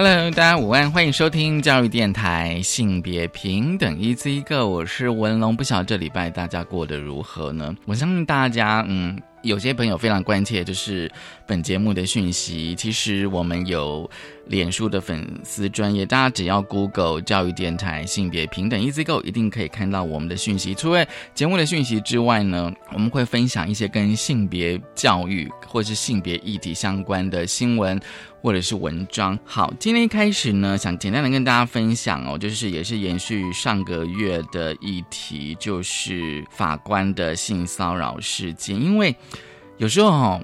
Hello，大家午安，欢迎收听教育电台性别平等一资一个我是文龙。不晓得这礼拜大家过得如何呢？我相信大家，嗯。有些朋友非常关切，就是本节目的讯息。其实我们有脸书的粉丝专业，大家只要 Google 教育电台性别平等 Easy Go，一定可以看到我们的讯息。除了节目的讯息之外呢，我们会分享一些跟性别教育或是性别议题相关的新闻或者是文章。好，今天一开始呢，想简单的跟大家分享哦，就是也是延续上个月的议题，就是法官的性骚扰事件，因为。有时候哈，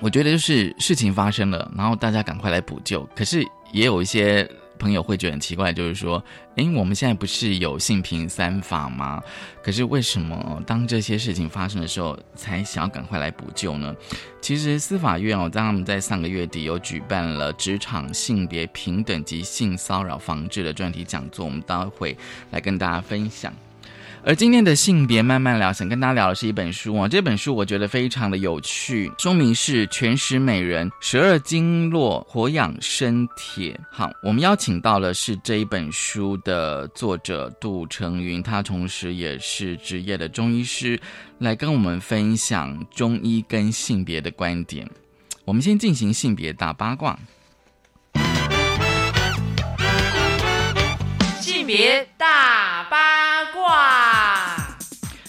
我觉得就是事情发生了，然后大家赶快来补救。可是也有一些朋友会觉得很奇怪，就是说，哎，我们现在不是有性平三法吗？可是为什么当这些事情发生的时候，才想要赶快来补救呢？其实司法院哦，在他们在上个月底有举办了职场性别平等及性骚扰防治的专题讲座，我们待会来跟大家分享。而今天的性别慢慢聊，想跟大家聊的是一本书啊。这本书我觉得非常的有趣，书名是《全食美人十二经络活养身帖》。好，我们邀请到了是这一本书的作者杜成云，他同时也是职业的中医师，来跟我们分享中医跟性别的观点。我们先进行性别大八卦。性别大八卦。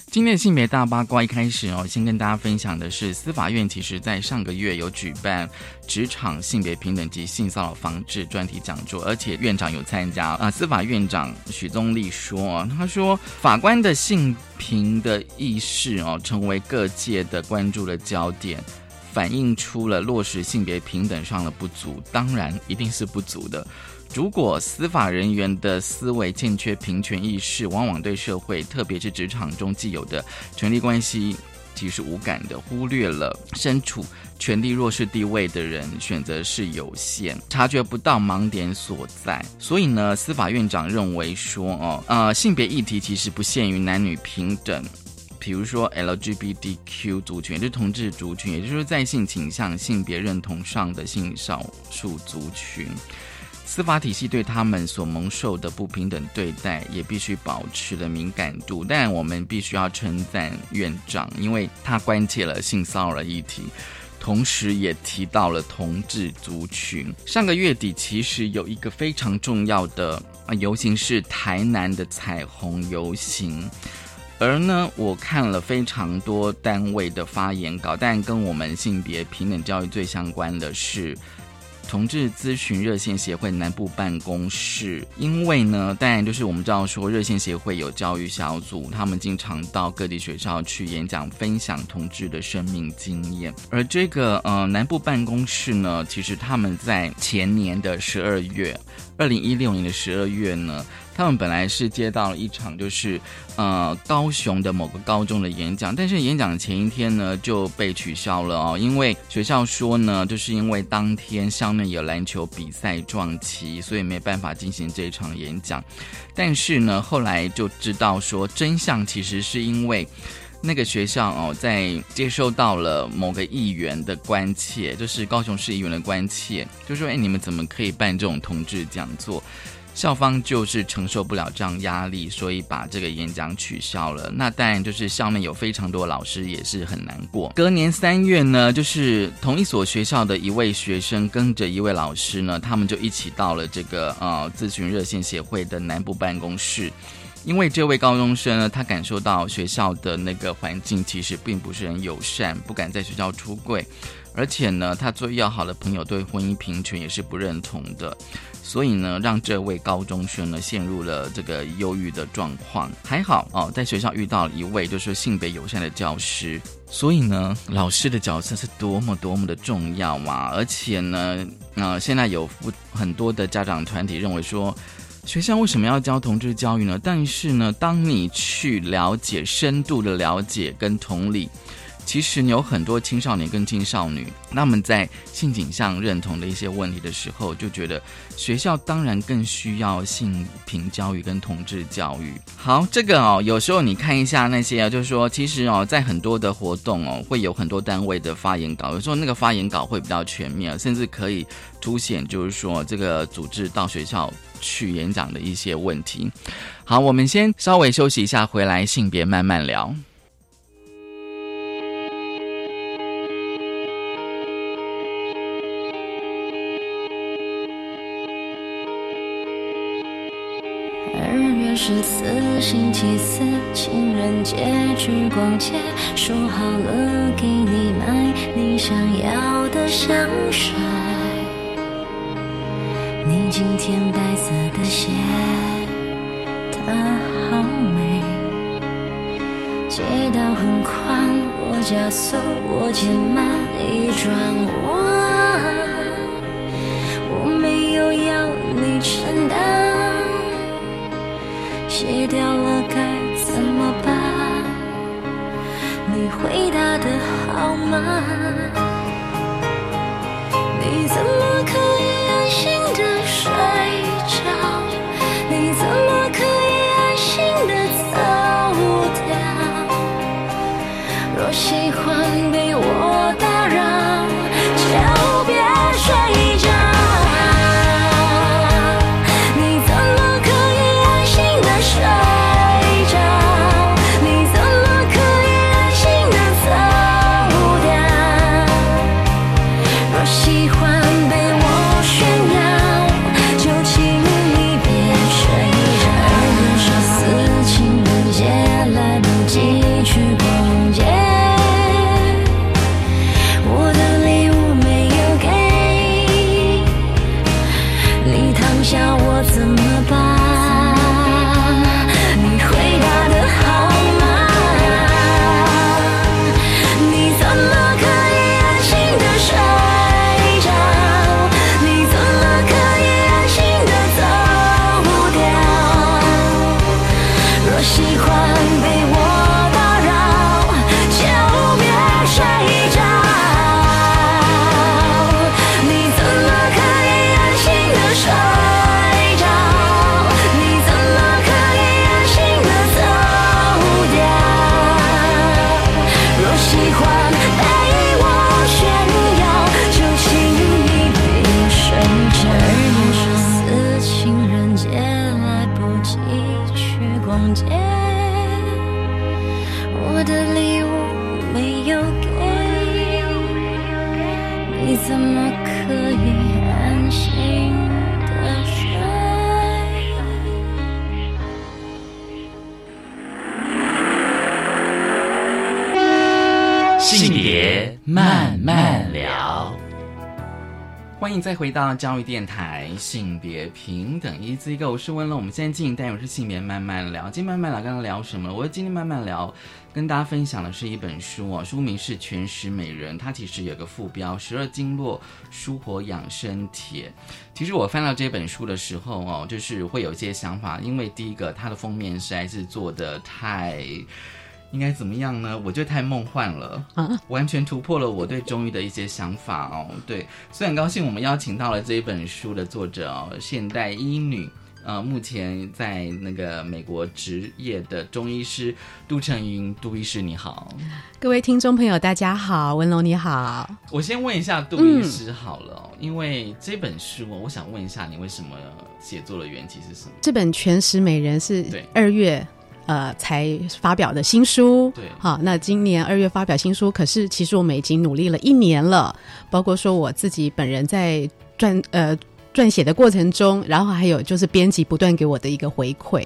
今天的性别大八卦一开始哦，先跟大家分享的是，司法院其实在上个月有举办职场性别平等及性骚扰防治专题讲座，而且院长有参加啊。司法院长许宗立说，他说法官的性平的意识哦，成为各界的关注的焦点，反映出了落实性别平等上的不足，当然一定是不足的。如果司法人员的思维欠缺平权意识，往往对社会，特别是职场中既有的权力关系，其实无感的，忽略了身处权力弱势地位的人选择是有限，察觉不到盲点所在。所以呢，司法院长认为说，哦，呃，性别议题其实不限于男女平等，比如说 LGBTQ 族群，也就是同志族群，也就是说在性倾向、性别认同上的性少数族群。司法体系对他们所蒙受的不平等对待，也必须保持了敏感度。但我们必须要称赞院长，因为他关切了性骚扰议题，同时也提到了同志族群。上个月底，其实有一个非常重要的游行是台南的彩虹游行，而呢，我看了非常多单位的发言稿，但跟我们性别平等教育最相关的是。同志咨询热线协会南部办公室，因为呢，当然就是我们知道说热线协会有教育小组，他们经常到各地学校去演讲，分享同志的生命经验。而这个呃南部办公室呢，其实他们在前年的十二月，二零一六年的十二月呢。他们本来是接到了一场，就是呃高雄的某个高中的演讲，但是演讲前一天呢就被取消了哦，因为学校说呢，就是因为当天校内有篮球比赛撞期，所以没办法进行这一场演讲。但是呢，后来就知道说真相其实是因为那个学校哦，在接收到了某个议员的关切，就是高雄市议员的关切，就说：“哎，你们怎么可以办这种同志讲座？”校方就是承受不了这样压力，所以把这个演讲取消了。那当然就是校内有非常多老师也是很难过。隔年三月呢，就是同一所学校的一位学生跟着一位老师呢，他们就一起到了这个呃咨询热线协会的南部办公室。因为这位高中生呢，他感受到学校的那个环境其实并不是很友善，不敢在学校出柜，而且呢，他最要好的朋友对婚姻平权也是不认同的。所以呢，让这位高中生呢陷入了这个忧郁的状况。还好哦，在学校遇到了一位就是性别友善的教师。所以呢，老师的角色是多么多么的重要嘛！而且呢，呃，现在有不很多的家长团体认为说，学校为什么要教同志教育呢？但是呢，当你去了解、深度的了解跟同理。其实你有很多青少年跟青少女，他们在性倾向认同的一些问题的时候，就觉得学校当然更需要性平教育跟同志教育。好，这个哦，有时候你看一下那些啊，就是说，其实哦，在很多的活动哦，会有很多单位的发言稿，有时候那个发言稿会比较全面，甚至可以凸显，就是说这个组织到学校去演讲的一些问题。好，我们先稍微休息一下，回来性别慢慢聊。十四星期四情人节去逛街，说好了给你买你想要的香水。你今天白色的鞋，它好美。街道很宽，我加速，我减慢，一转弯，我没有要你承担。戒掉了该怎么办？你回答的好吗？你怎么可以安心的睡着？你怎么可以安心的走掉？若喜欢回到教育电台，性别平等一字一个，我是温乐。我们现在进行单元是性别慢慢聊，今天慢慢聊，刚刚聊什么？我今天慢慢聊，跟大家分享的是一本书哦，书名是《全食美人》，它其实有个副标《十二经络舒活养生帖》。其实我翻到这本书的时候哦，就是会有一些想法，因为第一个它的封面实在是做的太。应该怎么样呢？我觉得太梦幻了，完全突破了我对中医的一些想法哦。对，所以很高兴我们邀请到了这一本书的作者哦，现代医女，呃，目前在那个美国执业的中医师杜成云杜医师，你好，各位听众朋友，大家好，文龙你好。我先问一下杜医师好了，因为这本书，我想问一下你为什么写作的缘起是什么？这本《全食美人》是二月。呃，才发表的新书，对，好，那今年二月发表新书，可是其实我们已经努力了一年了，包括说我自己本人在撰呃撰写的过程中，然后还有就是编辑不断给我的一个回馈，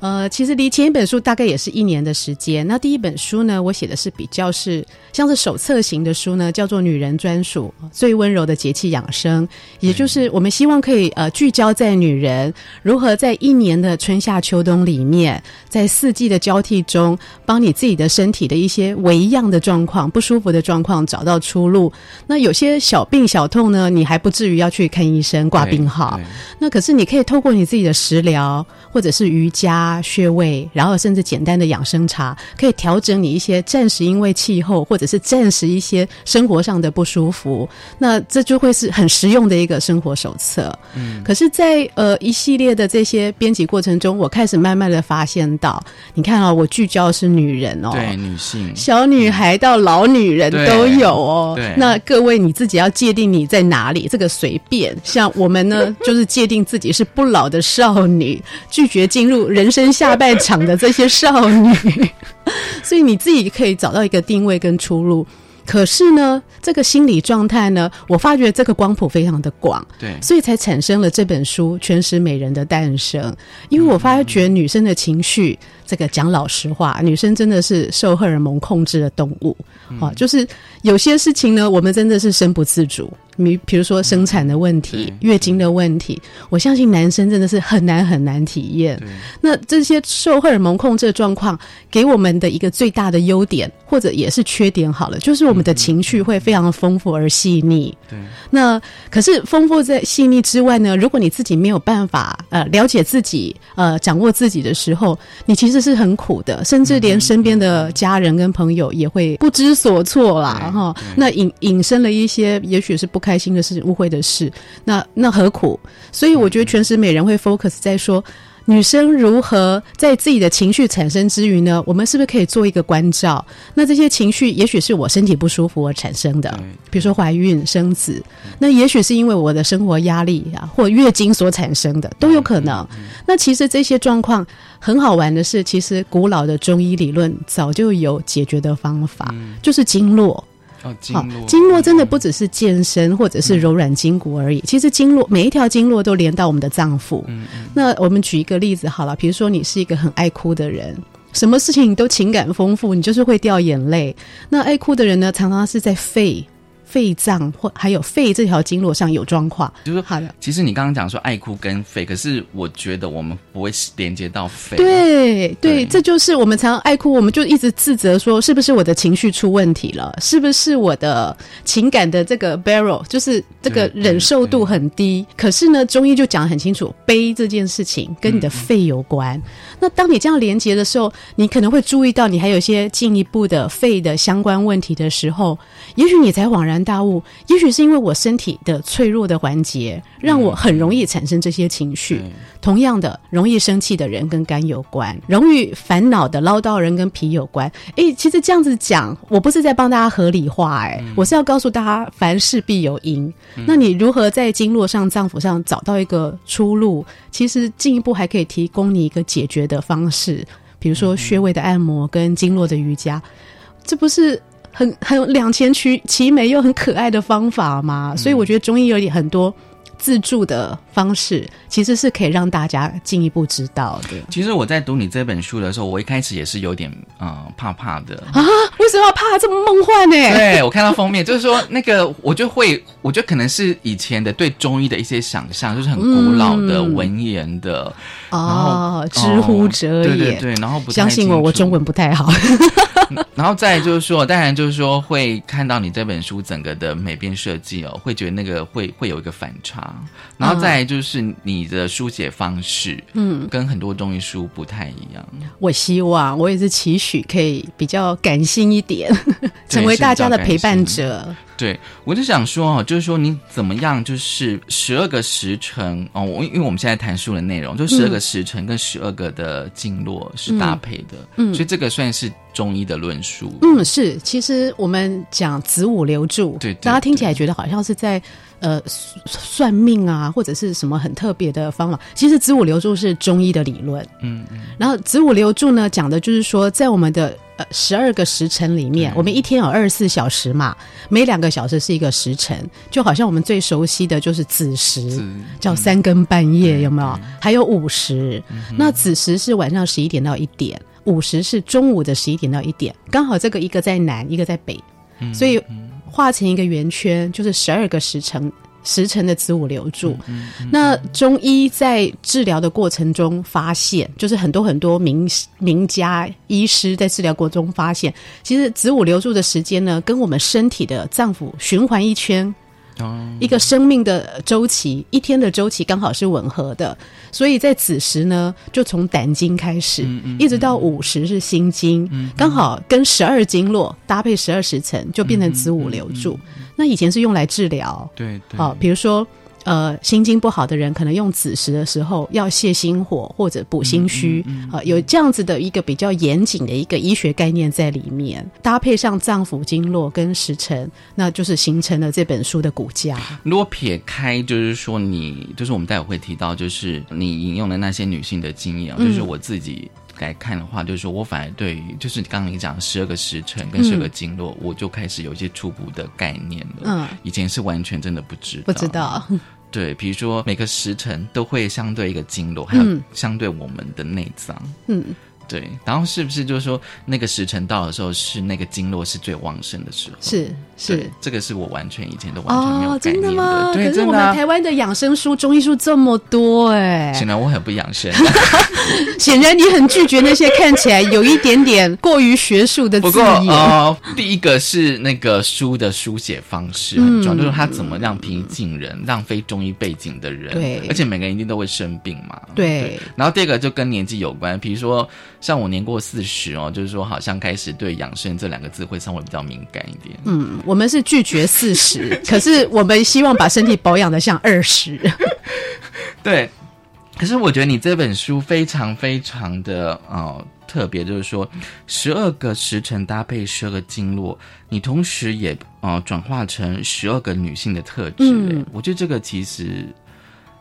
呃，其实离前一本书大概也是一年的时间。那第一本书呢，我写的是比较是像是手册型的书呢，叫做《女人专属最温柔的节气养生》，也就是我们希望可以呃聚焦在女人如何在一年的春夏秋冬里面，在四季的交替中，帮你自己的身体的一些微恙的状况、不舒服的状况找到出路。那有些小病小痛呢，你还不至于要去看医生挂病号。那可是你可以透过你自己的食疗或者是瑜伽。啊穴位，然后甚至简单的养生茶，可以调整你一些暂时因为气候或者是暂时一些生活上的不舒服。那这就会是很实用的一个生活手册。嗯，可是，在呃一系列的这些编辑过程中，我开始慢慢的发现到，你看啊，我聚焦是女人哦，对，女性，小女孩到老女人都有哦。对，那各位你自己要界定你在哪里，这个随便。像我们呢，就是界定自己是不老的少女，拒绝进入人。生下半场的这些少女，所以你自己可以找到一个定位跟出路。可是呢，这个心理状态呢，我发觉这个光谱非常的广，对，所以才产生了这本书《全食美人的诞生》。因为我发觉女生的情绪，这个讲老实话，女生真的是受荷尔蒙控制的动物啊，就是有些事情呢，我们真的是身不自主。你比如说生产的问题、月经的问题，我相信男生真的是很难很难体验。那这些受荷尔蒙控制的状况，给我们的一个最大的优点，或者也是缺点，好了，就是我们的情绪会非常的丰富而细腻。对。那可是丰富在细腻之外呢？如果你自己没有办法呃了解自己呃掌握自己的时候，你其实是很苦的，甚至连身边的家人跟朋友也会不知所措啦。哈。那引引申了一些，也许是不。开心的事，误会的事，那那何苦？所以我觉得全时美人会 focus 在说女生如何在自己的情绪产生之余呢？我们是不是可以做一个关照？那这些情绪也许是我身体不舒服而产生的，比如说怀孕生子，那也许是因为我的生活压力啊，或月经所产生的，都有可能。那其实这些状况很好玩的是，其实古老的中医理论早就有解决的方法，就是经络。好，经络真的不只是健身或者是柔软筋骨而已。其实经络每一条经络都连到我们的脏腑。那我们举一个例子好了，比如说你是一个很爱哭的人，什么事情都情感丰富，你就是会掉眼泪。那爱哭的人呢，常常是在肺。肺脏或还有肺这条经络上有状况，就是好的。其实你刚刚讲说爱哭跟肺，可是我觉得我们不会连接到肺。对对，这就是我们常常爱哭，我们就一直自责说是不是我的情绪出问题了？是不是我的情感的这个 barrel 就是这个忍受度很低？可是呢，中医就讲得很清楚，悲这件事情跟你的肺有关。那当你这样连接的时候，你可能会注意到你还有一些进一步的肺的相关问题的时候，也许你才恍然。大悟，也许是因为我身体的脆弱的环节，让我很容易产生这些情绪。同样的，容易生气的人跟肝有关，容易烦恼的唠叨人跟脾有关。诶，其实这样子讲，我不是在帮大家合理化，诶，我是要告诉大家，凡事必有因。那你如何在经络上、脏腑上找到一个出路？其实进一步还可以提供你一个解决的方式，比如说穴位的按摩跟经络的瑜伽，这不是。很很两全其其美又很可爱的方法嘛，所以我觉得中医有点很多自助的方式，其实是可以让大家进一步知道的。其实我在读你这本书的时候，我一开始也是有点嗯怕怕的啊，为什么要怕这么梦幻呢？对我看到封面就是说那个，我就会我觉得可能是以前的对中医的一些想象，就是很古老的文言的哦，知乎者也，对对对，然后不相信我，我中文不太好。然后再就是说，当然就是说，会看到你这本书整个的美编设计哦，会觉得那个会会有一个反差。然后再就是你的书写方式，嗯，跟很多中医书不太一样。我希望我也是期许可以比较感性一点，成为大家的陪伴者。对，我就想说哦，就是说你怎么样，就是十二个时辰哦，我因为我们现在谈述的内容，就十二个时辰跟十二个的经络是搭配的，嗯，所以这个算是中医的论述。嗯，是，其实我们讲子午流注，对，大家听起来觉得好像是在。呃，算命啊，或者是什么很特别的方法，其实子午流注是中医的理论。嗯嗯。然后子午流注呢，讲的就是说，在我们的呃十二个时辰里面，我们一天有二十四小时嘛，每两个小时是一个时辰，就好像我们最熟悉的就是子时，叫三更半夜，有没有？还有午时，那子时是晚上十一点到一点，午时是中午的十一点到一点，刚好这个一个在南，一个在北，所以画成一个圆圈，就是十二个时辰。时辰的子午流注，那中医在治疗的过程中发现，就是很多很多名名家医师在治疗过程中发现，其实子午流注的时间呢，跟我们身体的脏腑循环一圈。一个生命的周期，一天的周期刚好是吻合的，所以在子时呢，就从胆经开始，一直到午时是心经，刚好跟十二经络搭配十二时辰，就变成子午流注。那以前是用来治疗，对，哦，比如说。呃，心经不好的人，可能用子时的时候要泻心火或者补心虚，啊，有这样子的一个比较严谨的一个医学概念在里面，搭配上脏腑经络跟时辰，那就是形成了这本书的骨架。如果撇开，就是说你，就是我们待会会提到，就是你引用的那些女性的经验，就是我自己来看的话，就是说我反而对于，就是刚刚你讲十二个时辰跟十二个经络，我就开始有一些初步的概念了。嗯，以前是完全真的不知道，不知道。对，比如说每个时辰都会相对一个经络，还有相对我们的内脏。嗯。对，然后是不是就是说那个时辰到的时候，是那个经络是最旺盛的时候？是是，这个是我完全以前都完全没有概念的。对，可是我们台湾的养生书、中医书这么多，哎，显然我很不养生。显然你很拒绝那些看起来有一点点过于学术的字眼。哦，第一个是那个书的书写方式很重要，就是他怎么让平静人、让非中医背景的人，对，而且每个人一定都会生病嘛。对。然后第二个就跟年纪有关，比如说。像我年过四十哦，就是说好像开始对养生这两个字会稍微比较敏感一点。嗯，我们是拒绝四十，可是我们希望把身体保养的像二十。对，可是我觉得你这本书非常非常的呃特别，就是说十二个时辰搭配十二个经络，你同时也呃转化成十二个女性的特质。嗯，我觉得这个其实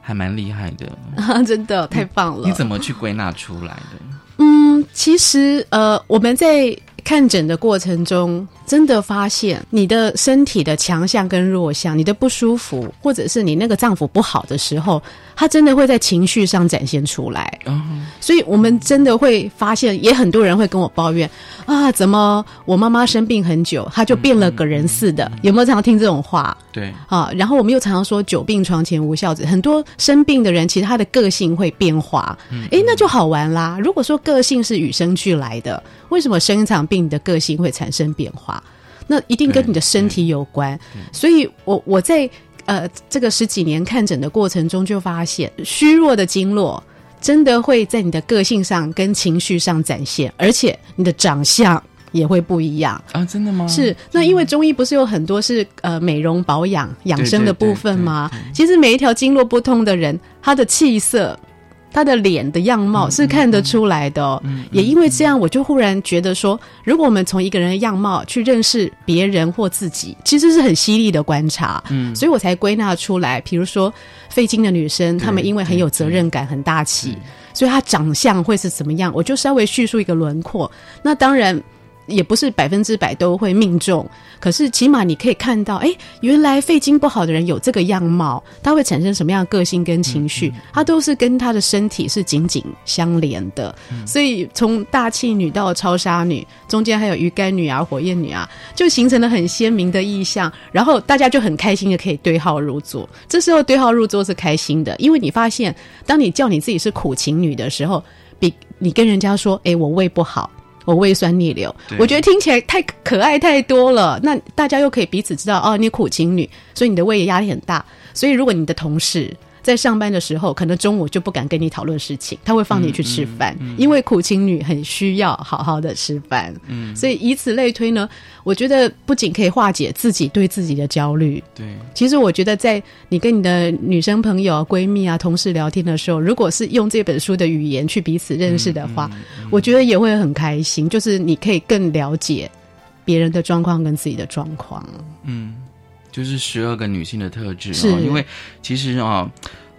还蛮厉害的啊，真的太棒了！你怎么去归纳出来的？嗯，其实呃，我们在看诊的过程中，真的发现你的身体的强项跟弱项，你的不舒服，或者是你那个脏腑不好的时候。他真的会在情绪上展现出来，所以我们真的会发现，也很多人会跟我抱怨啊，怎么我妈妈生病很久，她就变了个人似的？有没有常常听这种话？对，啊，然后我们又常常说“久病床前无孝子”，很多生病的人其实他的个性会变化，哎，那就好玩啦。如果说个性是与生俱来的，为什么生一场病的个性会产生变化？那一定跟你的身体有关。所以我我在。呃，这个十几年看诊的过程中，就发现虚弱的经络真的会在你的个性上跟情绪上展现，而且你的长相也会不一样啊！真的吗？是那因为中医不是有很多是呃美容保养养生的部分吗？其实每一条经络不通的人，他的气色。他的脸的样貌是看得出来的，也因为这样，我就忽然觉得说，如果我们从一个人的样貌去认识别人或自己，其实是很犀利的观察。嗯，所以我才归纳出来，比如说费金的女生，她们因为很有责任感、很大气，所以她长相会是怎么样？我就稍微叙述一个轮廓。那当然。也不是百分之百都会命中，可是起码你可以看到，哎，原来肺经不好的人有这个样貌，他会产生什么样的个性跟情绪，他都是跟他的身体是紧紧相连的。所以从大气女到超杀女，中间还有鱼干女啊、火焰女啊，就形成了很鲜明的意象。然后大家就很开心的可以对号入座。这时候对号入座是开心的，因为你发现，当你叫你自己是苦情女的时候，比你跟人家说，哎，我胃不好。我胃酸逆流，我觉得听起来太可爱太多了。那大家又可以彼此知道，哦，你苦情女，所以你的胃压力很大。所以如果你的同事。在上班的时候，可能中午就不敢跟你讨论事情，他会放你去吃饭，因为苦情女很需要好好的吃饭。嗯，所以以此类推呢，我觉得不仅可以化解自己对自己的焦虑，对，其实我觉得在你跟你的女生朋友、闺蜜啊、同事聊天的时候，如果是用这本书的语言去彼此认识的话，我觉得也会很开心。就是你可以更了解别人的状况跟自己的状况。嗯。就是十二个女性的特质，因为其实啊，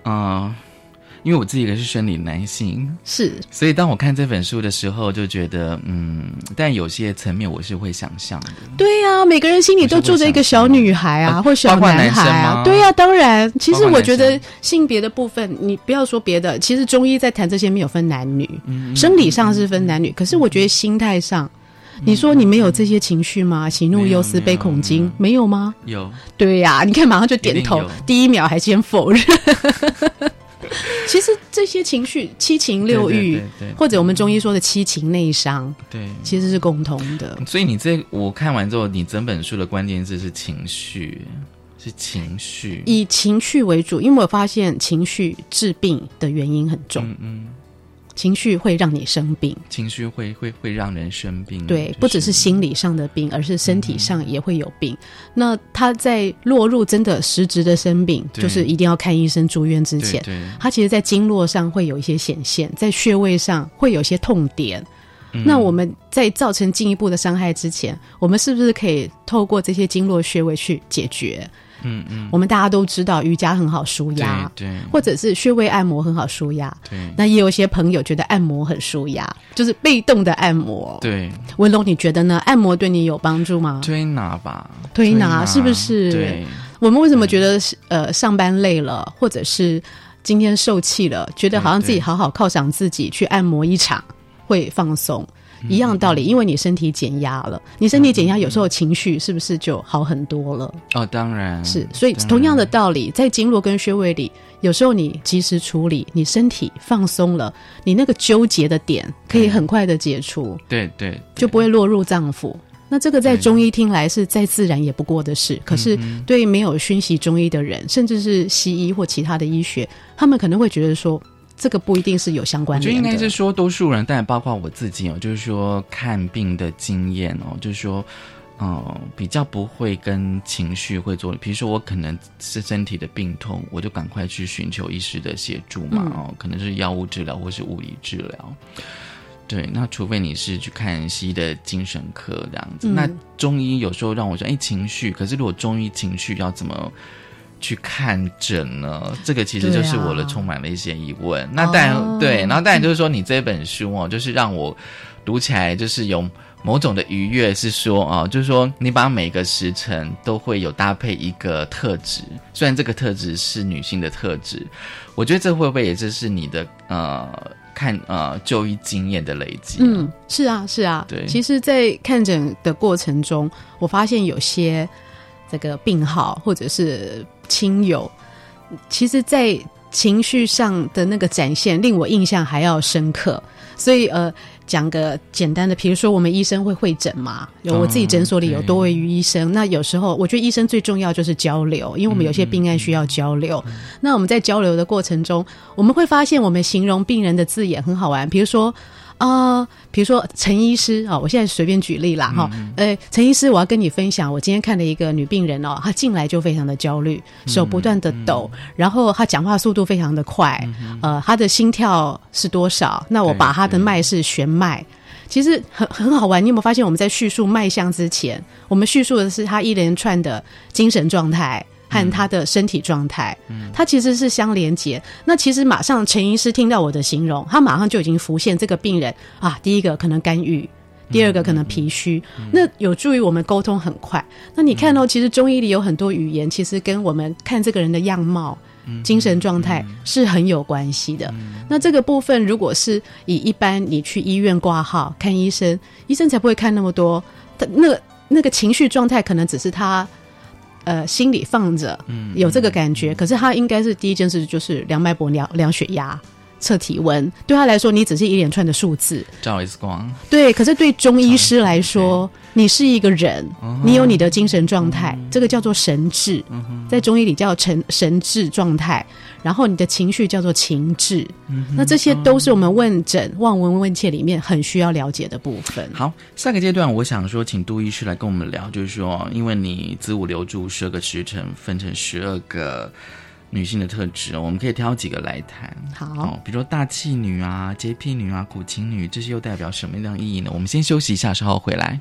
嗯，因为我自己也是生理男性，是，所以当我看这本书的时候，就觉得，嗯，但有些层面我是会想象的。对呀、每个人心里都住着一个小女孩啊，啊或小男孩。啊对呀、当然，其实我觉得性别的部分，你不要说别的，其实中医在谈这些没有分男女，嗯生理上是分男女，可是我觉得心态上。你说你没有这些情绪吗？喜怒忧思悲恐惊没有吗？有，对呀、你看马上就点头一，第一秒还先否认。其实这些情绪，七情六欲，对对对对或者我们中医说的七情内伤，对。其实是共通的。所以你这我看完之后，你整本书的关键字是情绪，是情绪。以情绪为主，因为我发现情绪治病的原因很重，嗯嗯，情绪会让你生病。情绪会会会让人生病。对，就不只是心理上的病，而是身体上也会有病。那他在落入真的实质的生病，就是一定要看医生、住院之前，他其实在经络上会有一些显现，在穴位上会有一些痛点。嗯那我们在造成进一步的伤害之前，我们是不是可以透过这些经络穴位去解决？嗯嗯，我们大家都知道瑜伽很好舒压，对对或者是穴位按摩很好舒压。对那也有一些朋友觉得按摩很舒压，就是被动的按摩。对，文龙，你觉得呢？按摩对你有帮助吗？推拿吧，推拿是不是对，我们为什么觉得是呃上班累了，或者是今天受气了，觉得好像自己好好犒赏自己去按摩一场会放松？一样的道理，因为你身体减压了，你身体减压，有时候情绪是不是就好很多了？哦，当然是，所以同样的道理，在经络跟穴位里，有时候你及时处理，你身体放松了，你那个纠结的点可以很快的解除，对对，就不会落入脏腑。那这个在中医听来是再自然也不过的事，可是嗯对没有熏习中医的人，甚至是西医或其他的医学，他们可能会觉得说，这个不一定是有相我觉得关联的。应该是说，多数人，但包括我自己哦，就是说看病的经验哦，就是说，呃，比较不会跟情绪会做。比如说，我可能是身体的病痛，我就赶快去寻求医师的协助嘛，嗯哦，可能是药物治疗或是物理治疗。对，那除非你是去看西医的精神科这样子，嗯那中医有时候让我说，哎，情绪，可是如果中医情绪要怎么？去看诊呢？这个其实就是我的充满了一些疑问。那当然、哦对，然后当然就是说，你这本书哦，就是让我读起来就是有某种的愉悦，是说哦，就是说你把每个时辰都会有搭配一个特质，虽然这个特质是女性的特质，我觉得这会不会也就是你的呃看呃就医经验的累积、啊？嗯，是啊，是啊。对其实，在看诊的过程中，我发现有些这个病号或者是亲友，其实，在情绪上的那个展现，令我印象还要深刻。所以，呃，讲个简单的，比如说我们医生会会诊嘛，有我自己诊所里有多位于医生。那有时候，我觉得医生最重要就是交流，因为我们有些病案需要交流。那我们在交流的过程中，我们会发现我们形容病人的字眼很好玩，比如说。啊、比如说陈医师啊、我现在随便举例啦哈，呃，陈医师，我要跟你分享，我今天看了一个女病人哦，她进来就非常的焦虑，手不断的抖，然后她讲话速度非常的快，呃，她的心跳是多少？那我把她的脉是弦脉。其实很很好玩，你有没有发现我们在叙述脉象之前，我们叙述的是她一连串的精神状态和他的身体状态，嗯它其实是相连接。那其实马上陈医师听到我的形容，他马上就已经浮现这个病人啊，第一个可能肝郁。第二个可能脾虚，那有助于我们沟通很快。那你看哦，其实中医里有很多语言，其实跟我们看这个人的样貌、精神状态是很有关系的。那这个部分，如果是以一般你去医院挂号看医生，医生才不会看那么多。他那个那个情绪状态，可能只是他呃心里放着，嗯有这个感觉。可是他应该是第一件事就是量脉搏、量量血压、测体温。对他来说，你只是一连串的数字。照 X 光，对，可是对中医师来说，你是一个人，你有你的精神状态，这个叫做神志，在中医里叫神神智状态。然后你的情绪叫做情志，那这些都是我们问诊望闻问切里面很需要了解的部分。好，下个阶段我想说，请杜医师来跟我们聊，就是说，因为你子午流注十二个时辰分成十二个女性的特质，我们可以挑几个来谈。好，哦，比如说大气女啊、洁癖女啊、苦情女，这些又代表什么样的意义呢？我们先休息一下，稍后回来。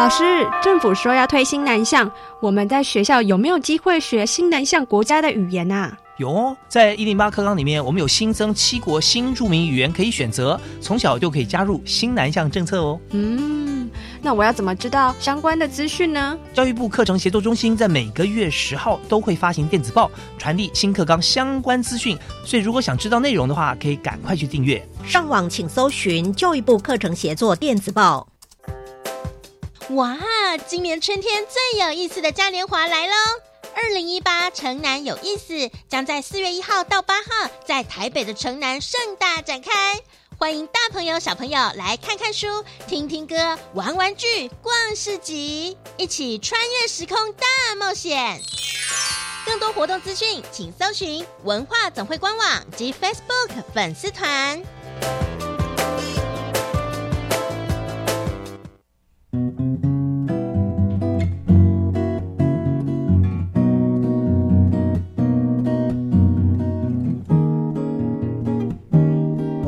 老师，政府说要推新南向，我们在学校有没有机会学新南向国家的语言啊？有哦，在一零八课纲里面，我们有新增七国新著名语言可以选择，从小就可以加入新南向政策哦。嗯，那我要怎么知道相关的资讯呢？教育部课程协作中心在每个月十号都会发行电子报，传递新课纲相关资讯，所以如果想知道内容的话，可以赶快去订阅。上网请搜寻教育部课程协作电子报。哇，今年春天最有意思的嘉年华来喽！二零一八城南有意思将在四月一号到八号在台北的城南盛大展开，欢迎大朋友小朋友来看看书、听听歌、玩玩具、逛市集，一起穿越时空大冒险。更多活动资讯，请搜寻文化总会官网及 Facebook 粉丝团。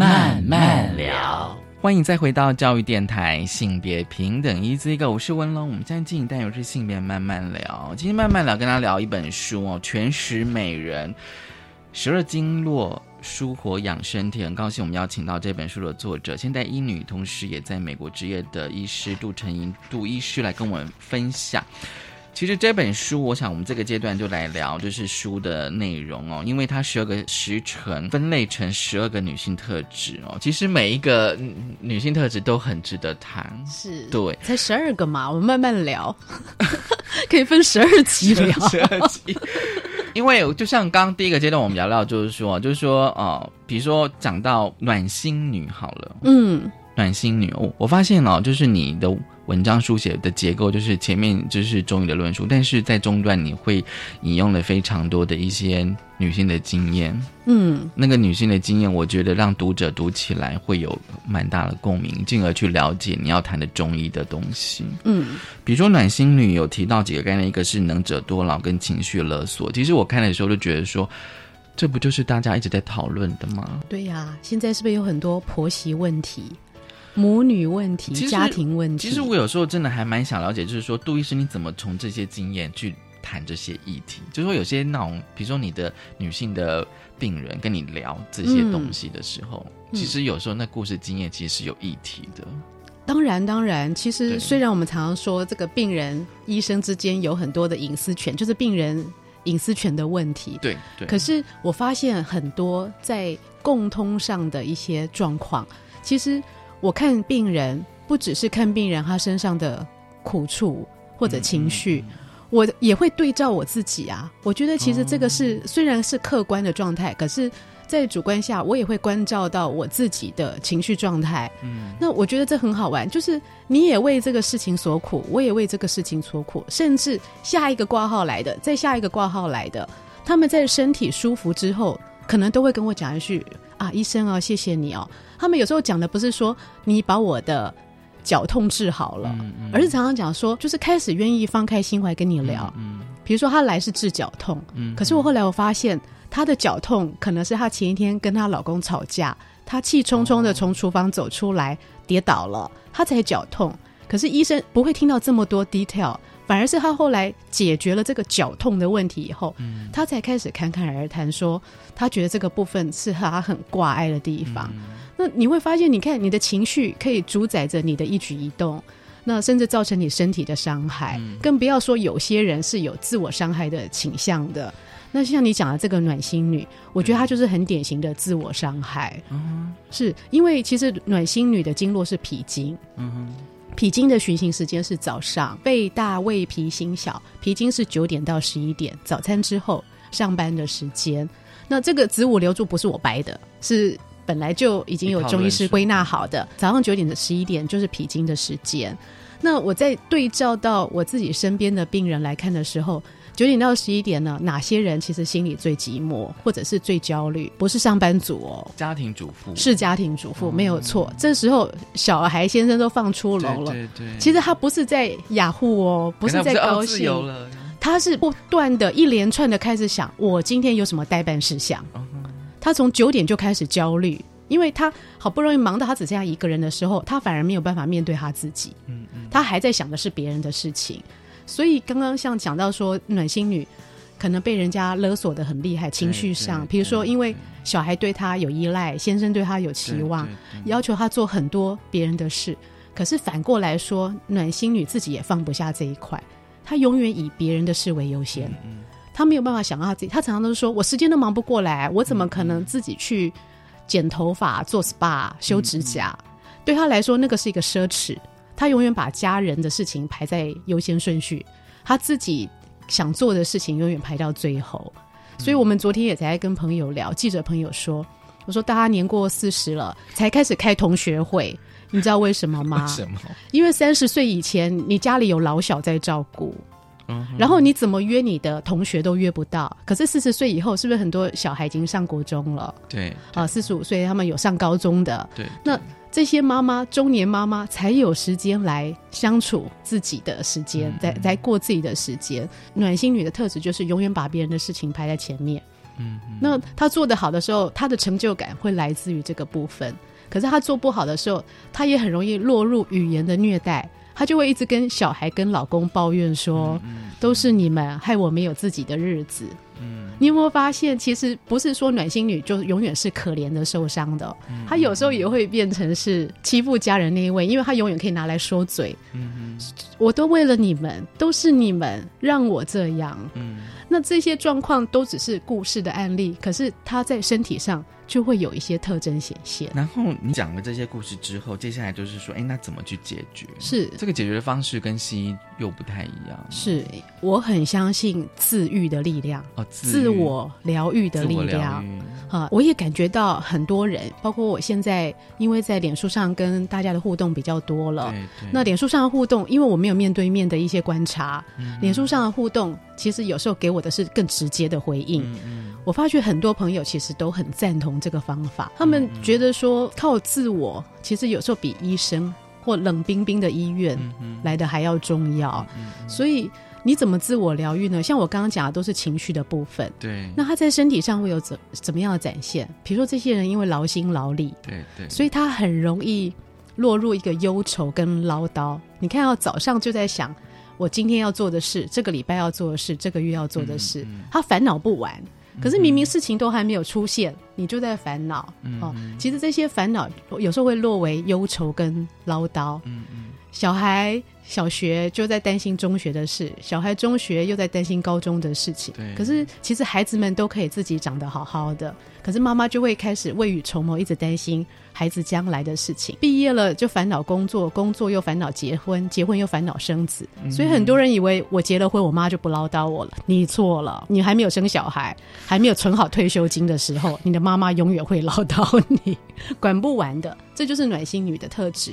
慢慢聊，欢迎再回到教育电台性别平等一字一个，我是文龙。我们现在进行单元是性别慢慢聊，今天慢慢聊跟大家聊一本书哦，《全食美人十二经络舒活养生帖》。很高兴我们邀请到这本书的作者，现代医女，同时也在美国执业的医师杜成英杜医师来跟我们分享。其实这本书，我想我们这个阶段就来聊，就是书的内容哦，因为它十二个时辰分类成十二个女性特质哦，其实每一个女性特质都很值得谈。是，对，才十二个嘛，我们慢慢聊，可以分十二集聊。十二集，因为就像刚刚第一个阶段我们聊到，就是说，就是说，哦，比如说讲到暖心女好了，嗯，暖心女，我我发现哦，就是你的。文章书写的结构就是前面就是中医的论述，但是在中段你会引用了非常多的一些女性的经验，嗯，那个女性的经验，我觉得让读者读起来会有蛮大的共鸣，进而去了解你要谈的中医的东西，嗯，比如说暖心女有提到几个概念，一个是能者多劳跟情绪勒索，其实我看的时候就觉得说，这不就是大家一直在讨论的吗？对呀，现在是不是有很多婆媳问题？母女问题、家庭问题，其实我有时候真的还蛮想了解，就是说杜医生你怎么从这些经验去谈这些议题？就是说有些那种，比如说你的女性的病人跟你聊这些东西的时候，其实有时候那故事经验其实是有议题的。当然，当然，其实虽然我们常常说这个病人医生之间有很多的隐私权，就是病人隐私权的问题。对对。可是我发现很多在共通上的一些状况，其实。我看病人不只是看病人他身上的苦处或者情绪，我也会对照我自己啊。我觉得其实这个是虽然是客观的状态，可是，在主观下我也会关照到我自己的情绪状态。嗯，那我觉得这很好玩，就是你也为这个事情所苦，我也为这个事情所苦，甚至下一个挂号来的，再下一个挂号来的，他们在身体舒服之后，可能都会跟我讲一句。啊，医生啊，谢谢你哦。他们有时候讲的不是说你把我的脚痛治好了，而是常常讲说，就是开始愿意放开心怀跟你聊。嗯，比如说他来是治脚痛，嗯，可是我后来我发现他的脚痛可能是他前一天跟她老公吵架，她气冲冲的从厨房走出来跌倒了，她才脚痛。可是医生不会听到这么多 detail，反而是他后来解决了这个绞痛的问题以后，他才开始侃侃而谈，说他觉得这个部分是他很挂碍的地方。那你会发现，你看你的情绪可以主宰着你的一举一动，那甚至造成你身体的伤害，更不要说有些人是有自我伤害的倾向的。那像你讲的这个暖心女，我觉得她就是很典型的自我伤害。嗯，是因为其实暖心女的经络是脾经。嗯脾经的循行时间是早上，肺大胃脾心小，脾经是九点到十一点，早餐之后上班的时间。那这个子午流注不是我掰的，是本来就已经有中医师归纳好的。早上九点到十一点就是脾经的时间。那我在对照到我自己身边的病人来看的时候。九点到十一点呢？哪些人其实心里最寂寞，或者是最焦虑？不是上班族哦，家庭主妇是家庭主妇，没有错。这时候小孩先生都放出笼了，对对。其实他不是在雅虎哦，不是在高兴，他是不断的一连串的开始想，我今天有什么待办事项？他从九点就开始焦虑，因为他好不容易忙到他只剩下一个人的时候，他反而没有办法面对他自己。嗯嗯，他还在想的是别人的事情。所以刚刚像讲到说暖心女，可能被人家勒索的很厉害，情绪上，比如说因为小孩对她有依赖，先生对她有期望，要求她做很多别人的事。可是反过来说，暖心女自己也放不下这一块，她永远以别人的事为优先，她没有办法想到她自己。她常常都说：“我时间都忙不过来，我怎么可能自己去剪头发、做 SPA、修指甲？”对她来说，那个是一个奢侈。他永远把家人的事情排在优先顺序，他自己想做的事情永远排到最后。所以，我们昨天也在跟朋友聊，记者朋友说：“我说大家年过四十了，才开始开同学会，你知道为什么吗？什么？因为三十岁以前，你家里有老小在照顾，然后你怎么约你的同学都约不到。可是四十岁以后，是不是很多小孩已经上国中了？对，啊，四十五岁他们有上高中的。对，那。这些妈妈，中年妈妈才有时间来相处自己的时间，在在过自己的时间。暖心女的特质就是永远把别人的事情排在前面。嗯，那她做得好的时候，她的成就感会来自于这个部分。可是她做不好的时候，她也很容易落入语言的虐待。她就会一直跟小孩、跟老公抱怨说：“都是你们害我没有自己的日子。”嗯，你有没有发现，其实不是说暖心女就永远是可怜的、受伤的，她有时候也会变成是欺负家人那一位，因为她永远可以拿来说嘴。嗯我都为了你们，都是你们让我这样。嗯，那这些状况都只是故事的案例，可是她在身体上。就会有一些特征显现。然后你讲了这些故事之后，接下来就是说，哎，那怎么去解决？是这个解决的方式跟西医又不太一样。是我很相信自愈的力量哦，自我疗愈的力量啊！我也感觉到很多人，包括我现在，因为在脸书上跟大家的互动比较多了。那脸书上的互动，因为我没有面对面的一些观察，脸书上的互动其实有时候给我的是更直接的回应。我发觉很多朋友其实都很赞同这个方法，他们觉得说靠自我，其实有时候比医生或冷冰冰的医院来的还要重要。所以你怎么自我疗愈呢？像我刚刚讲的都是情绪的部分，对。那他在身体上会有怎怎么样的展现？比如说这些人因为劳心劳力，对对，所以他很容易落入一个忧愁跟唠叨。你看到早上就在想我今天要做的事，这个礼拜要做的事，这个月要做的事，他烦恼不完。可是明明事情都还没有出现，你就在烦恼哦。其实这些烦恼有时候会落为忧愁跟唠叨。嗯嗯，小孩小学就在担心中学的事，小孩中学又在担心高中的事情。对，可是其实孩子们都可以自己长得好好的，可是妈妈就会开始未雨绸缪，一直担心。孩子将来的事情，毕业了就烦恼工作，工作又烦恼结婚，结婚又烦恼生子，所以很多人以为我结了婚，我妈就不唠叨我了。你错了，你还没有生小孩，还没有存好退休金的时候，你的妈妈永远会唠叨你，管不完的。这就是暖心女的特质。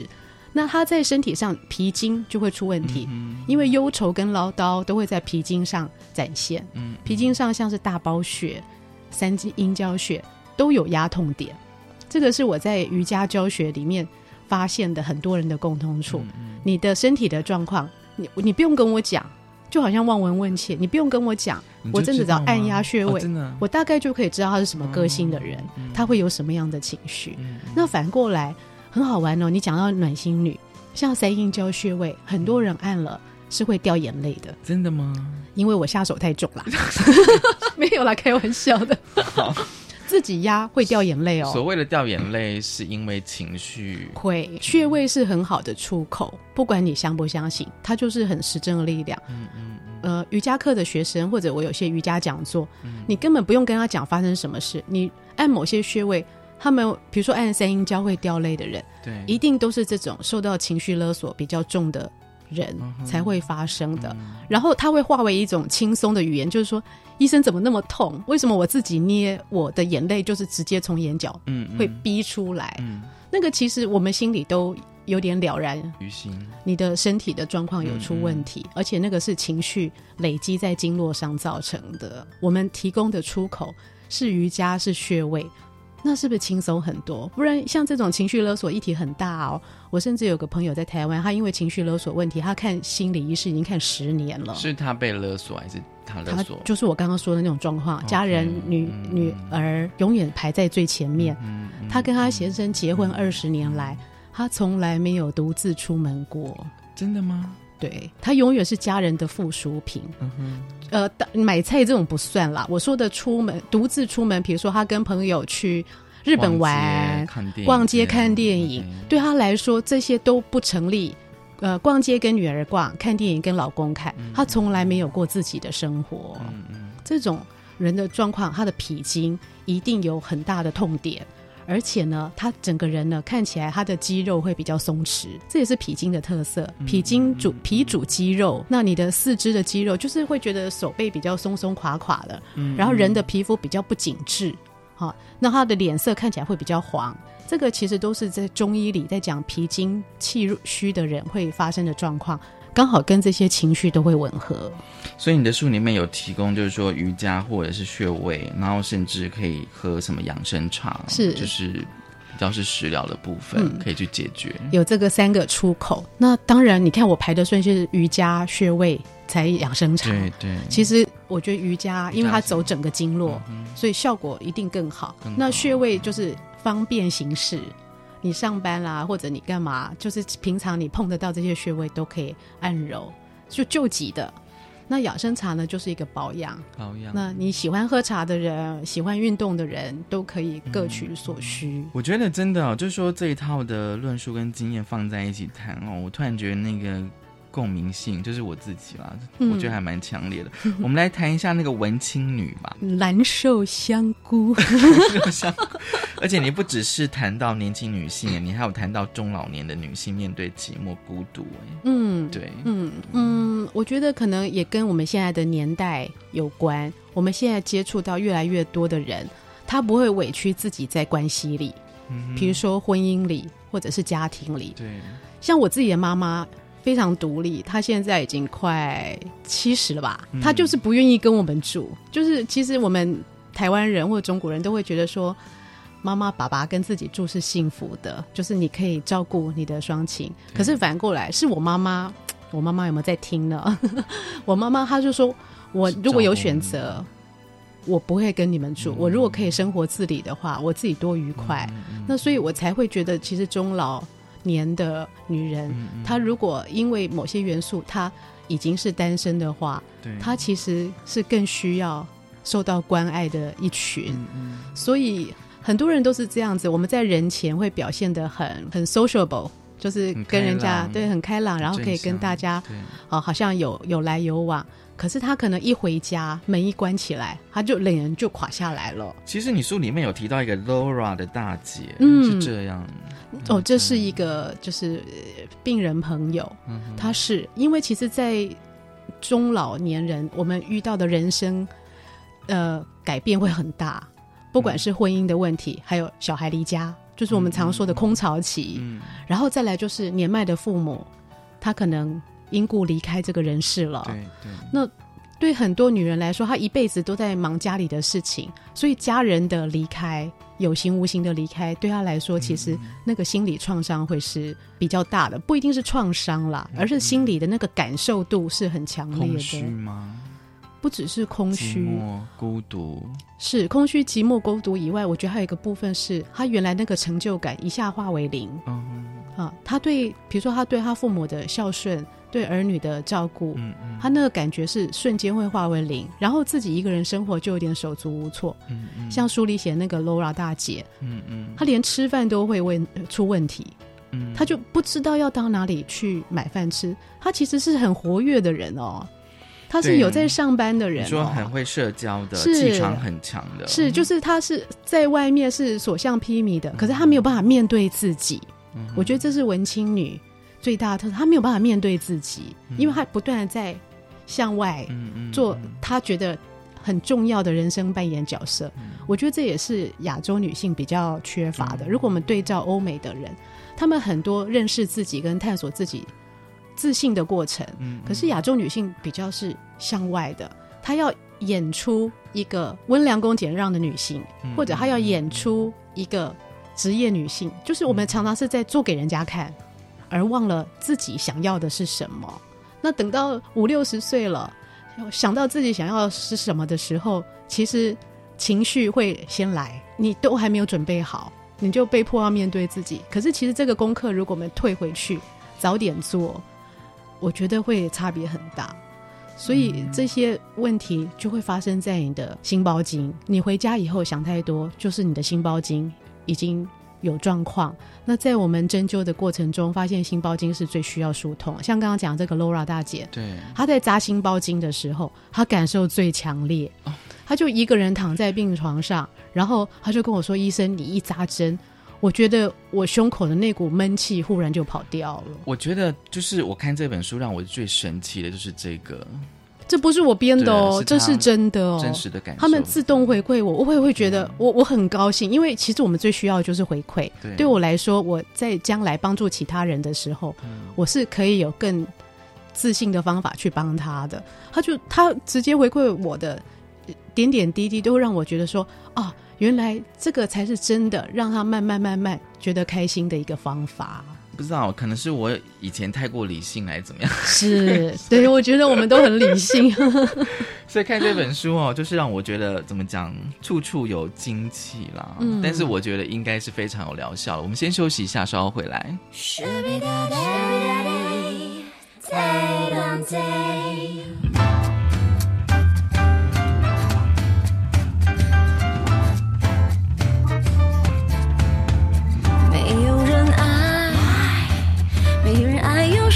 那他在身体上皮筋就会出问题，因为忧愁跟唠叨都会在皮筋上展现。皮筋上像是大包穴、三阴阴交穴都有压痛点。这个是我在瑜伽教学里面发现的很多人的共通处。你的身体的状况，你你不用跟我讲，就好像望闻问切，你不用跟我讲，我真的只要按压穴位，我大概就可以知道他是什么个性的人，他会有什么样的情绪。那反过来很好玩哦，你讲到暖心女，像三阴交穴位，很多人按了是会掉眼泪的。真的吗？因为我下手太重了，没有啦，开玩笑的。自己压会掉眼泪哦。所谓的掉眼泪，是因为情绪会穴位是很好的出口，不管你相不相信，它就是很实证的力量。嗯嗯。呃，瑜伽课的学生或者我有些瑜伽讲座，你根本不用跟他讲发生什么事，你按某些穴位，他们比如说按三阴交会掉泪的人，对，一定都是这种受到情绪勒索比较重的人才会发生的。然后他会化为一种轻松的语言，就是说。医生怎么那么痛？为什么我自己捏我的眼泪就是直接从眼角嗯会逼出来？那个其实我们心里都有点了然于心。你的身体的状况有出问题，而且那个是情绪累积在经络上造成的。我们提供的出口是瑜伽，是穴位。那是不是轻松很多？不然像这种情绪勒索议题很大哦。我甚至有个朋友在台湾，他因为情绪勒索问题，他看心理医师已经看十年了。是他被勒索还是他勒索？就是我刚刚说的那种状况，家人女女儿永远排在最前面。他跟他先生结婚二十年来，他从来没有独自出门过。真的吗？对他永远是家人的附属品。嗯哼。呃，买菜这种不算啦。我说的出门独自出门，比如说他跟朋友去日本玩、逛街、看电影，对他来说这些都不成立。呃，逛街跟女儿逛，看电影跟老公看，他从来没有过自己的生活。这种人的状况，他的脾经一定有很大的痛点。而且呢，他整个人呢看起来他的肌肉会比较松弛，这也是脾经的特色。脾经主脾主肌肉，那你的四肢的肌肉就是会觉得手背比较松松垮垮的，然后人的皮肤比较不紧致，好，那他的脸色看起来会比较黄。这个其实都是在中医里在讲脾经气虚的人会发生的状况。刚好跟这些情绪都会吻合，所以你的书里面有提供，就是说瑜伽或者是穴位，然后甚至可以喝什么养生茶，是就是比较是食疗的部分，可以去解决。有这个三个出口，那当然你看我排的顺序是瑜伽、穴位才养生茶。对对，其实我觉得瑜伽，因为它走整个经络，所以效果一定更好。那穴位就是方便行事。你上班啦，或者你干嘛？就是平常你碰得到这些穴位都可以按揉，就救急的。那养生茶呢，就是一个保养。保养。那你喜欢喝茶的人，喜欢运动的人，都可以各取所需。我觉得真的哦，就是说这一套的论述跟经验放在一起谈哦，我突然觉得那个。共鸣性就是我自己啦，我觉得还蛮强烈的。我们来谈一下那个文青女吧，蓝瘦香菇。而且你不只是谈到年轻女性，你还有谈到中老年的女性面对寂寞孤独。嗯，对，嗯嗯，我觉得可能也跟我们现在的年代有关。我们现在接触到越来越多的人，他不会委屈自己在关系里，比如说婚姻里或者是家庭里。对，像我自己的妈妈。非常独立，他现在已经快七十了吧？他就是不愿意跟我们住。就是其实我们台湾人或者中国人都会觉得说，妈妈爸爸跟自己住是幸福的，就是你可以照顾你的双亲。可是反过来，是我妈妈，我妈妈有没有在听呢？我妈妈她就说，我如果有选择，我不会跟你们住。我如果可以生活自理的话，我自己多愉快。那所以我才会觉得，其实终老。年的女人，她如果因为某些元素，她已经是单身的话，她其实是更需要受到关爱的一群。所以很多人都是这样子，我们在人前会表现的很很 sociable，就是跟人家对很开朗，然后可以跟大家哦，好像有有来有往。可是他可能一回家，门一关起来，他就脸人就垮下来了。其实你书里面有提到一个 Laura 的大姐，嗯。是这样。哦，这是一个就是病人朋友，嗯他是因为其实，在中老年人，我们遇到的人生呃改变会很大，不管是婚姻的问题，还有小孩离家，就是我们常说的空巢期，嗯。然后再来就是年迈的父母，他可能。因故离开这个人世了。对对。那对很多女人来说，她一辈子都在忙家里的事情，所以家人的离开，有形无形的离开，对她来说，其实那个心理创伤会是比较大的，不一定是创伤啦，而是心理的那个感受度是很强烈的。空虚吗？不只是空虚、孤独，是空虚、寂寞、孤独以外，我觉得还有一个部分是，他原来那个成就感一下化为零。嗯。啊，他对，比如说他对他父母的孝顺。对儿女的照顾，嗯他那个感觉是瞬间会化为零，然后自己一个人生活就有点手足无措。嗯嗯，像书里写那个 Laura 大姐，嗯嗯，她连吃饭都会问出问题，嗯，她就不知道要到哪里去买饭吃。她其实是很活跃的人哦。他是有在上班的人，说很会社交的，气场很强的，是就是他是在外面是所向披靡的，可是他没有办法面对自己。我觉得这是文青女最大的特色，她没有办法面对自己，因为她不断的在向外做她觉得很重要的人生扮演角色。我觉得这也是亚洲女性比较缺乏的。如果我们对照欧美的人，他们很多认识自己跟探索自己。自信的过程，可是亚洲女性比较是向外的，她要演出一个温良恭俭让的女性，或者她要演出一个职业女性，就是我们常常是在做给人家看，而忘了自己想要的是什么。那等到五六十岁了，想到自己想要是什么的时候，其实情绪会先来，你都还没有准备好，你就被迫要面对自己。可是其实这个功课，如果我们退回去，早点做。我觉得会差别很大，所以这些问题就会发生在你的心包经。你回家以后想太多，就是你的心包经已经有状况。那在我们针灸的过程中，发现心包经是最需要疏通。像刚刚讲这个 Laura 大姐，对，她在扎心包经的时候，她感受最强烈。她就一个人躺在病床上，然后她就跟我说：“医生，你一扎针。”我觉得我胸口的那股闷气忽然就跑掉了。我觉得就是我看这本书让我最神奇的就是这个，这不是我编的哦，这是真的哦，真实的感受。他们自动回馈我，我会会觉得我我很高兴，因为其实我们最需要的就是回馈。对我来说，我在将来帮助其他人的时候，我是可以有更自信的方法去帮他的。他就他直接回馈我的点点滴滴，都会让我觉得说啊。原来这个才是真的，让他慢慢慢慢觉得开心的一个方法。不知道，可能是我以前太过理性，还是怎么样？是，对，我觉得我们都很理性。所以看这本书哦，就是让我觉得怎么讲，处处有惊奇啦。嗯，但是我觉得应该是非常有疗效。我们先休息一下，稍后回来。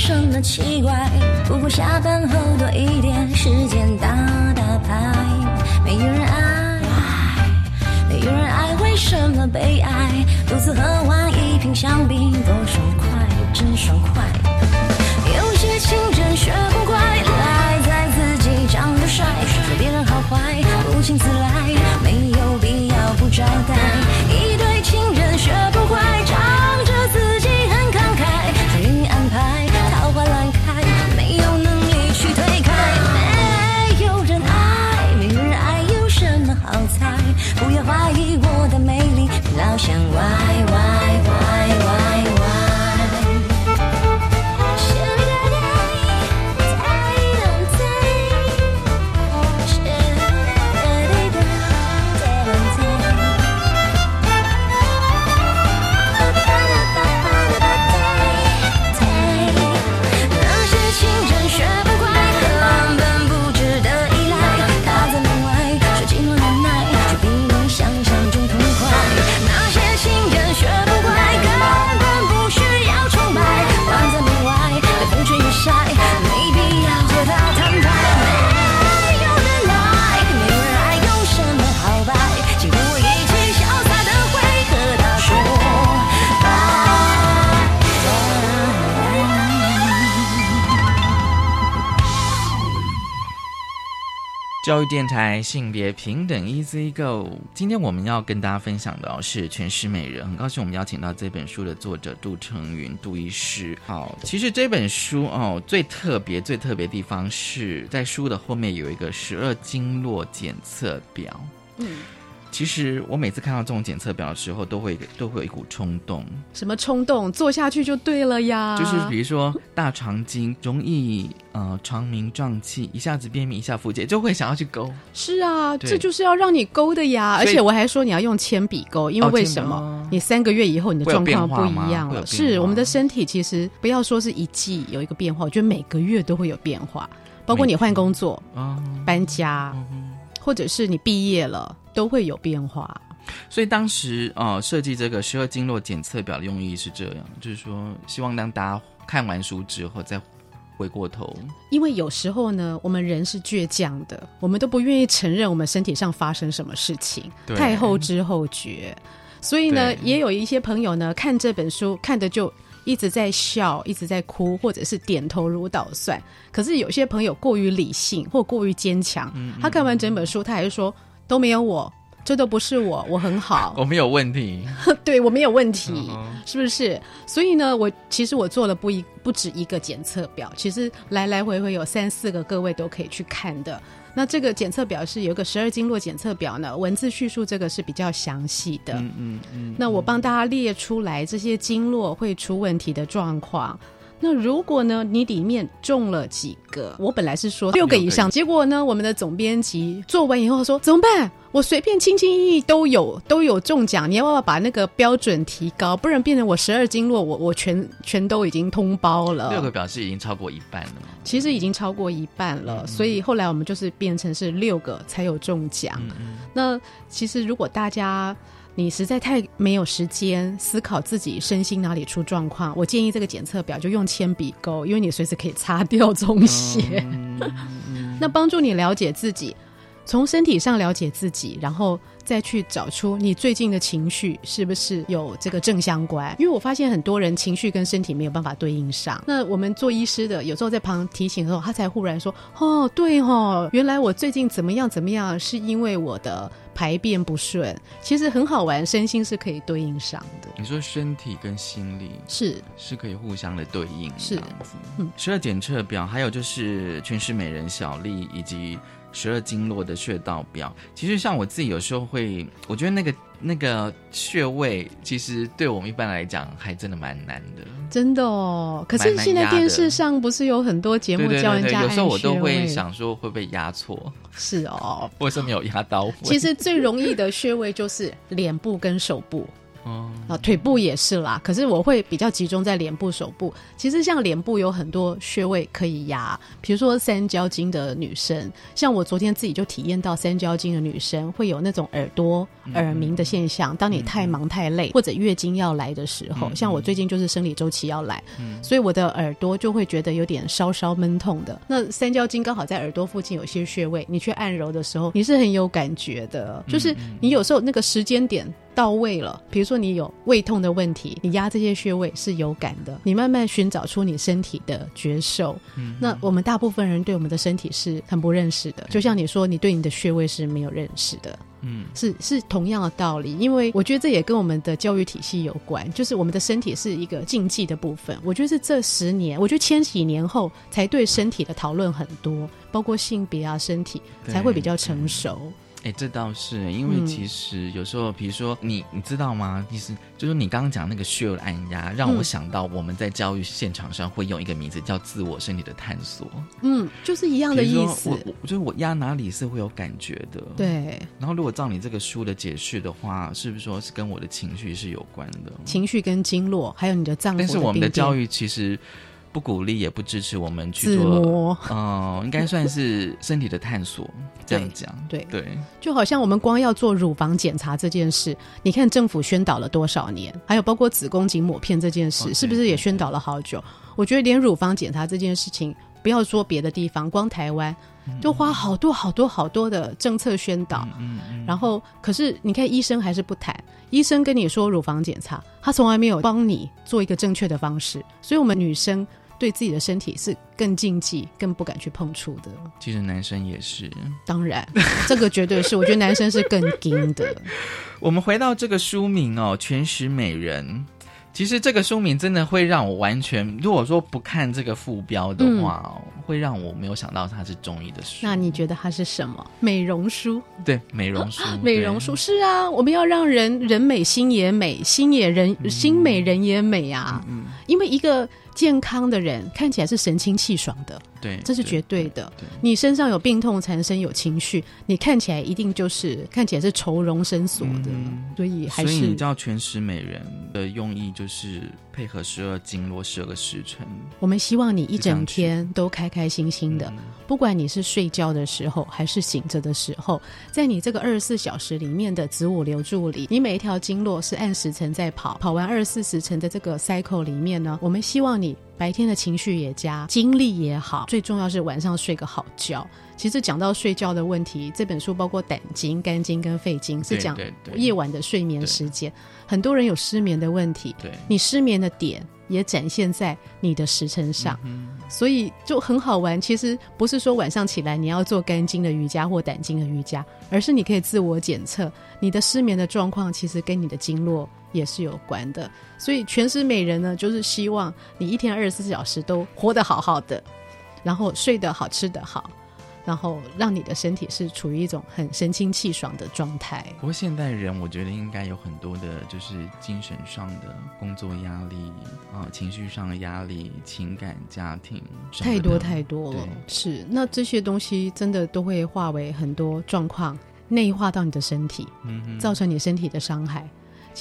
什么奇怪？不过下班后多一点时间打打牌。没有人爱，没有人爱，为什么被爱？独自喝完一瓶香槟，多爽快，真爽快。有些情真学不乖，赖在自己长得帅，说别人好坏，不请自来，没有必要不招待。教育电台性别平等 Easy Go，今天我们要跟大家分享的是《全诗美人》，很高兴我们邀请到这本书的作者杜成云杜医师。好，其实这本书哦，最特别、最特别地方是在书的后面有一个十二经络检测表。嗯，其实我每次看到这种检测表的时候，都会都会有一股冲动。什么冲动？做下去就对了呀。就是比如说大肠经容易呃肠鸣胀气，一下子便秘，一下腹泻，就会想要去勾。是啊，这就是要让你勾的呀。而且我还说你要用铅笔勾，因为为什么？你三个月以后你的状况不一样了。是我们的身体其实不要说是一季有一个变化，我觉得每个月都会有变化，包括你换工作、搬家，或者是你毕业了。都会有变化，所以当时呃设计这个十二经络检测表的用意是这样，就是说希望当大家看完书之后再回过头，因为有时候呢，我们人是倔强的，我们都不愿意承认我们身体上发生什么事情，太后知后觉，所以呢，也有一些朋友呢看这本书看的就一直在笑，一直在哭，或者是点头如捣蒜。可是有些朋友过于理性或过于坚强，他看完整本书，他还是说。都没有我，这都不是我，我很好，我没有问题，对我没有问题，是不是？所以呢，我其实我做了不一不止一个检测表，其实来来回回有三四个，各位都可以去看的。那这个检测表是有个十二经络检测表呢，文字叙述这个是比较详细的。嗯嗯嗯。那我帮大家列出来这些经络会出问题的状况。那如果呢，你里面中了几个？我本来是说六个以上，结果呢，我们的总编辑做完以后说怎么办？我随便轻轻易易都有都有中奖，你要不要把那个标准提高？不然变成我十二经络，我我全全都已经通包了。六个表示已经超过一半了吗？其实已经超过一半了，所以后来我们就是变成是六个才有中奖。那其实如果大家。你实在太没有时间思考自己身心哪里出状况，我建议这个检测表就用铅笔勾，因为你随时可以擦掉 中写。那帮助你了解自己，从身体上了解自己，然后。再去找出你最近的情绪是不是有这个正相关？因为我发现很多人情绪跟身体没有办法对应上。那我们做医师的有时候在旁提醒的时候，他才忽然说：“哦，对哦，原来我最近怎么样怎么样，是因为我的排便不顺。”其实很好玩，身心是可以对应上的。你说身体跟心理是是可以互相的对应，是这样子。嗯，十二检测表，还有就是全是美人小丽以及。十二经络的穴道表，其实像我自己有时候会，我觉得那个那个穴位，其实对我们一般来讲还真的蛮难的。真的哦，可是现在电视上不是有很多节目教人家有时候我都会想说会不会压错？是哦，为什么没有压到？其实最容易的穴位就是脸部跟手部。哦，啊，腿部也是啦，可是我会比较集中在脸部、手部。其实像脸部有很多穴位可以压，比如说三焦经的女生，像我昨天自己就体验到三焦经的女生会有那种耳朵耳鸣的现象。当你太忙太累，或者月经要来的时候，像我最近就是生理周期要来，所以我的耳朵就会觉得有点稍稍闷痛的。那三焦经刚好在耳朵附近有些穴位，你去按揉的时候，你是很有感觉的，就是你有时候那个时间点。到位了，比如说你有胃痛的问题，你压这些穴位是有感的。你慢慢寻找出你身体的觉受。嗯，那我们大部分人对我们的身体是很不认识的，就像你说，你对你的穴位是没有认识的。嗯，是是同样的道理，因为我觉得这也跟我们的教育体系有关，就是我们的身体是一个禁忌的部分。我觉得是这十年，我觉得千禧年后才对身体的讨论很多，包括性别啊，身体才会比较成熟。哎，这倒是，因为其实有时候，比如说你，你知道吗？其实就是你刚刚讲那个穴位按压，让我想到我们在教育现场上会用一个名字叫自我身体的探索。嗯，就是一样的意思。我我觉得我压哪里是会有感觉的。对。然后如果照你这个书的解释的话，是不是说是跟我的情绪是有关的？情绪跟经络，还有你的脏腑。但是我们的教育其实。不鼓励也不支持我们去做，嗯，应该算是身体的探索，这样讲，对。对，就好像我们光要做乳房检查这件事，你看政府宣导了多少年，还有包括子宫颈抹片这件事，是不是也宣导了好久？我觉得连乳房检查这件事情，不要说别的地方，光台湾都花好多好多好多的政策宣导，嗯嗯，然后可是你看医生还是不谈，医生跟你说乳房检查，他从来没有帮你做一个正确的方式，所以我们女生。对自己的身体是更禁忌、更不敢去碰触的。其实男生也是，当然，这个绝对是。我觉得男生是更惊的。我们回到这个书名哦，《全食美人》，其实这个书名真的会让我完全，如果说不看这个副标的话，会让我没有想到它是中医的书。那你觉得它是什么？美容书？对，美容书。美容书是啊，我们要让人人美心也美，心也人心美人也美啊。嗯，因为一个。健康的人看起来是神清气爽的，对，这是绝对的。你身上有病痛缠身，有情绪，你看起来一定就是看起来是愁容深锁的。所以还是，所以你叫全食美人的用意就是配合十二经络、十二个时辰。我们希望你一整天都开开心心的，不管你是睡觉的时候还是醒着的时候，在你这个二十四小时里面的子午流注里，你每一条经络是按时辰在跑，跑完二十四时辰的这个 cycle 里面呢，我们希望。你白天的情绪也佳，精力也好，最重要是晚上睡个好觉。其实讲到睡觉的问题，这本书包括胆经、肝经跟肺经，是讲夜晚的睡眠时间。很多人有失眠的问题，你失眠的点也展现在你的时辰上，所以就很好玩。其实不是说晚上起来你要做肝经的瑜伽或胆经的瑜伽，而是你可以自我检测你的失眠的状况，其实跟你的经络。也是有关的，所以全食美人呢，就是希望你一天二十四小时都活得好好的，然后睡得好，吃得好，然后让你的身体是处于一种很神清气爽的状态。不过现代人，我觉得应该有很多的，就是精神上的工作压力啊，情绪上的压力，情感、家庭太多太多了。是，那这些东西真的都会化为很多状况，内化到你的身体，嗯，造成你身体的伤害。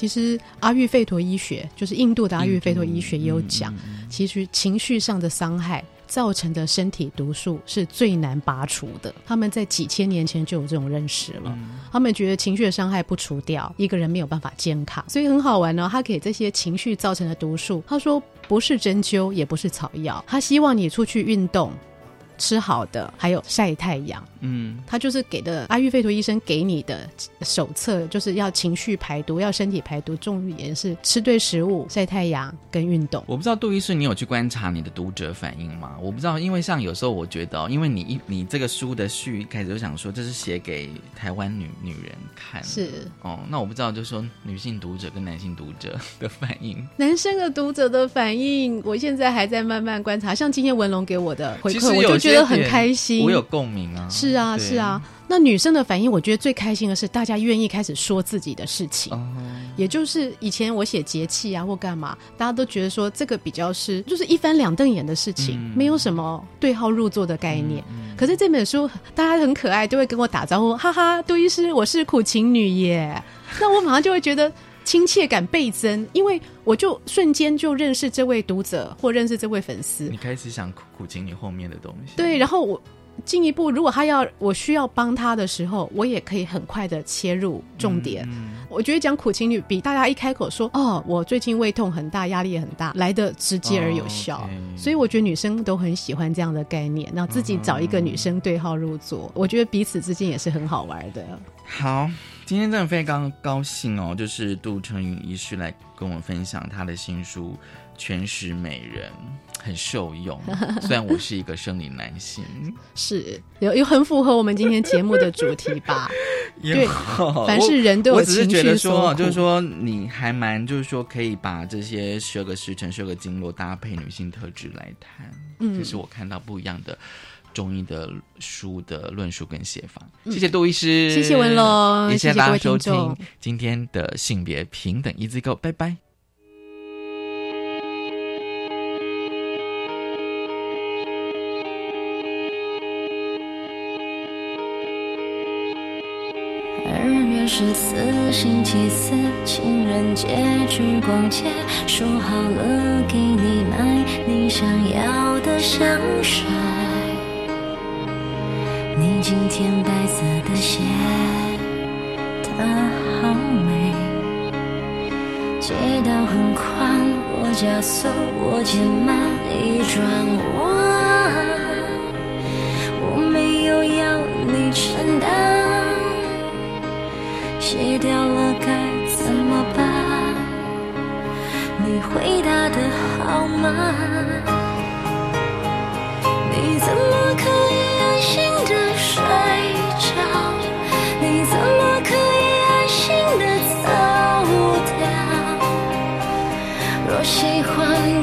其实阿育吠陀医学就是印度的阿育吠陀医学也有讲，其实情绪上的伤害造成的身体毒素是最难拔除的。他们在几千年前就有这种认识了，他们觉得情绪的伤害不除掉，一个人没有办法健康。所以很好玩呢，他给这些情绪造成的毒素，他说不是针灸，也不是草药，他希望你出去运动。吃好的，还有晒太阳。嗯，他就是给的阿育吠陀医生给你的手册，就是要情绪排毒，要身体排毒，重点是吃对食物、晒太阳跟运动。我不知道杜医师，你有去观察你的读者反应吗？我不知道，因为像有时候我觉得，因为你一你这个书的序一开始就想说这是写给台湾女女人看，是哦，那我不知道，就是说女性读者跟男性读者的反应，男生的读者的反应，我现在还在慢慢观察。像今天文龙给我的回馈，我就觉觉得很开心，我有共鸣啊！是啊，是啊。那女生的反应，我觉得最开心的是大家愿意开始说自己的事情，也就是以前我写节气啊或干嘛，大家都觉得说这个比较是就是一翻两瞪眼的事情，没有什么对号入座的概念。可是这本书大家很可爱，都会跟我打招呼，哈哈，杜医师，我是苦情女耶。那我马上就会觉得。亲切感倍增，因为我就瞬间就认识这位读者或认识这位粉丝。你开始想苦苦情你后面的东西。对，然后我进一步，如果他要我需要帮他的时候，我也可以很快的切入重点。我觉得讲苦情女比大家一开口说哦，我最近胃痛很大，压力也很大，来的直接而有效。所以我觉得女生都很喜欢这样的概念，然后自己找一个女生对号入座，我觉得彼此之间也是很好玩的。好。今天真的非常高兴哦，就是杜成云医师来跟我们分享他的新书《全食美人》，很受用。虽然我是一个生理男性，是有有很符合我们今天节目的主题吧？对，凡是人都有情绪说，就是说你还蛮，就是说可以把这些十二个时辰、十二个经络搭配女性特质来谈。嗯，这是我看到不一样的。中医的书的论述跟写法，谢谢杜医师，谢谢文龙，也谢谢大家收听今天的性别平等一字购，拜拜。二月十四星期四，情人节去逛街，说好了给你买你想要的香水。今天白色的鞋，它好美。街道很宽，我加速，我减慢，一转弯。我没有要你承担，卸掉了该怎么办？你回答的好慢，你怎么可以安？心我喜欢。